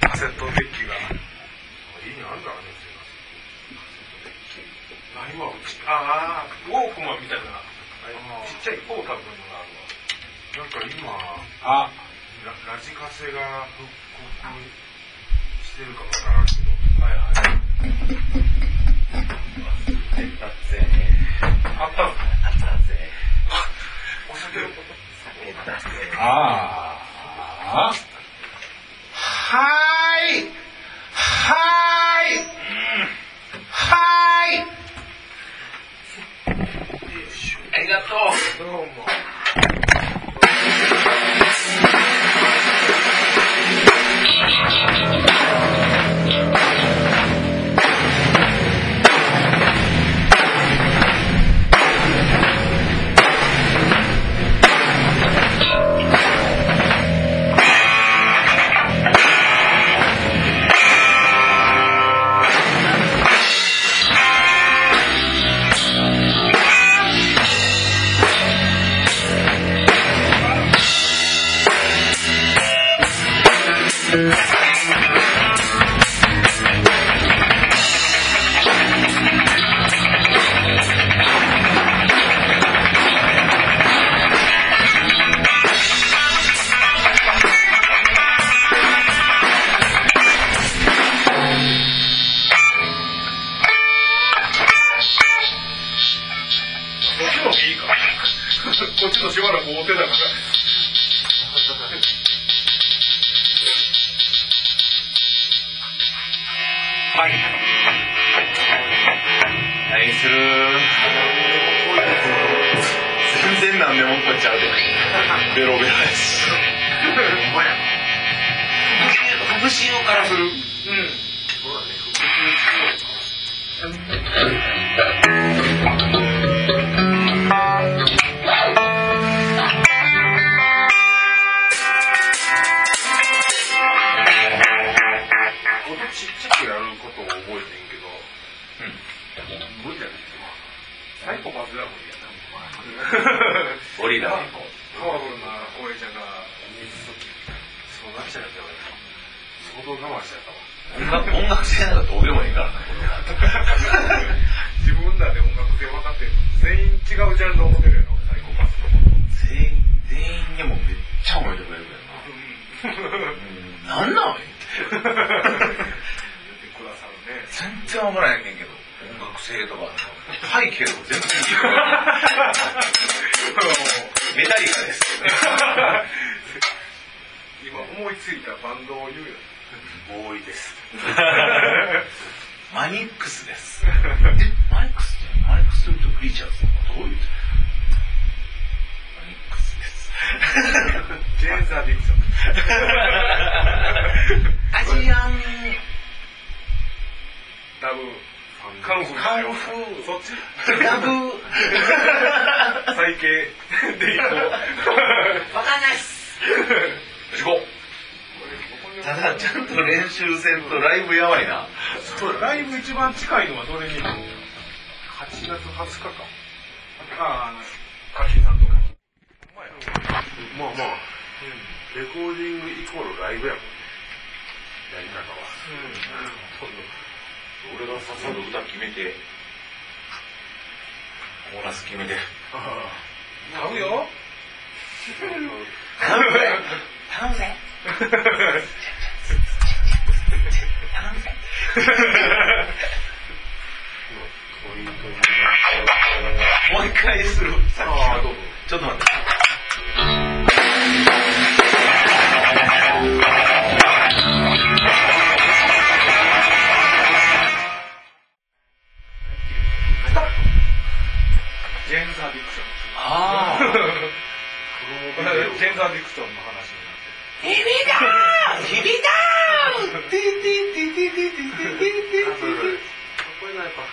カセットデッキが。家にあるからね、ないわ、うち。ああ、ウォークマンみたいな、ちっちゃいポータブルのがあるわ。なんか今、あ、ララジカセが復刻してるかわからんけど。はいはい。だぜ。あったのだぜ。お酒を。ああ。はーい。はーい。はーい。ありがとう。どうも。ばらく追ってたから。はい。何する全然何でも起こっちゃうで。ベロベロやし。ほからする。うん。そうだね。サイコパスだもんやゴリラ。パワフルな声じゃが、水とき、そうなっちゃうんじゃないか。相当我慢しちゃったわ。音楽、音楽性なんかどうでもいいからな、自分らで音楽性分かってる全員違うジャンルを持ってるやろ、サイコパスのこと。全員、全員にもめっちゃ褒めてくれるけどな。うん、なんなん言ってくださるね。全然わからへんねんけど、性とか、背景とか全部聞いてる。メタリカです。今思いついたバンドを言うよ。ボーイです。マニックスです。えマニックスってマニックスとクリーチャーズのことを言うマニックスです。ジェーンズ・アディクション。アジアン、ダブ、カンフー。カンフーそっちダブ、最系でいこう。わかんないっす。行こう。ただ、ちゃんと練習せんとライブやばいな。そうライブ一番近いのはどれに ?8 月20日か。ああ、さんとか。まあまあ、レコーディングイコールライブやもんね。やり方は。俺がさっさと歌決めて、コーラス決めて。買うよ。頼むぜ。頼むぜ テンダービクションの話になって。ヒビダーンヒビダーティティティティティティティティティかっこいいな、やっぱ。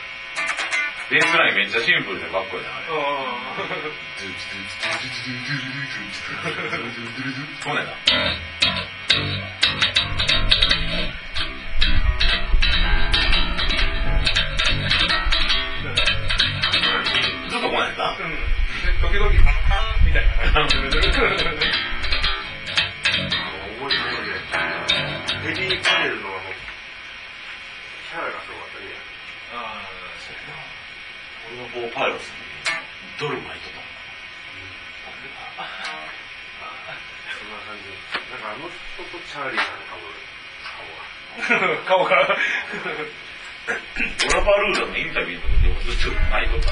ベースラインめっちゃシンプルでかっこいいな、あれ。そうなんだ。キャラがすごかったね。ああ、俺のボーパイロスにドル巻いてたもん。そんな感じ。なんかあの人とチャーリーさんかぶる顔が。ドラバールードのインタビューの時でもずっと泣いとった。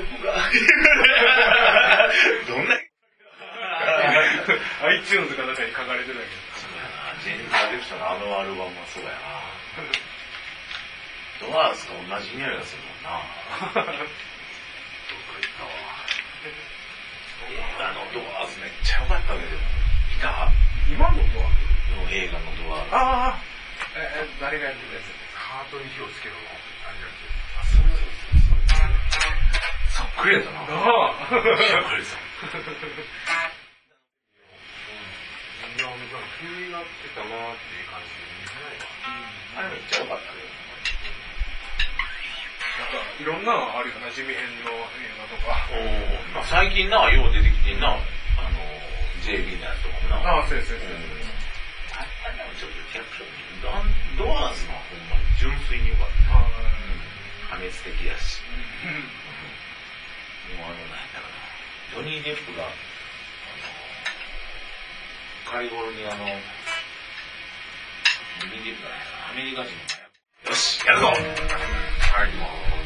僕が、どんな iTunes かなんかに書かれてたけど。ジェニファー・デクションのあのアルバムはそうやな。ドアーズと同じ匂いがするもんな。顔が。どっか行ったわ。あのドアーズめっちゃ良かったけど、いた？今のドア？の映画のドアーズ。ああ。え、え誰がやってるやつ？ハートに火をつけろのあれやそっくりやったな。あそっくり。いや、なんか気になってたなっていう感じであれめっちゃ良かったけど。なんかいろんなのあるよな、地味編の映画とか。おまあ、最近な、よう出てきてんな、あの、JB のやつとかもな。ああ、そうそうです。あれでもちょっとキャプション、ドドアーズのほんまに純粋に良かった。あ破滅的やし。ーもうあの、なんだかな。ジョニー・デップが、あの、カリフォルニアの、ジョニー・デップがね、アメリカ人のよし、やるぞはい、もう。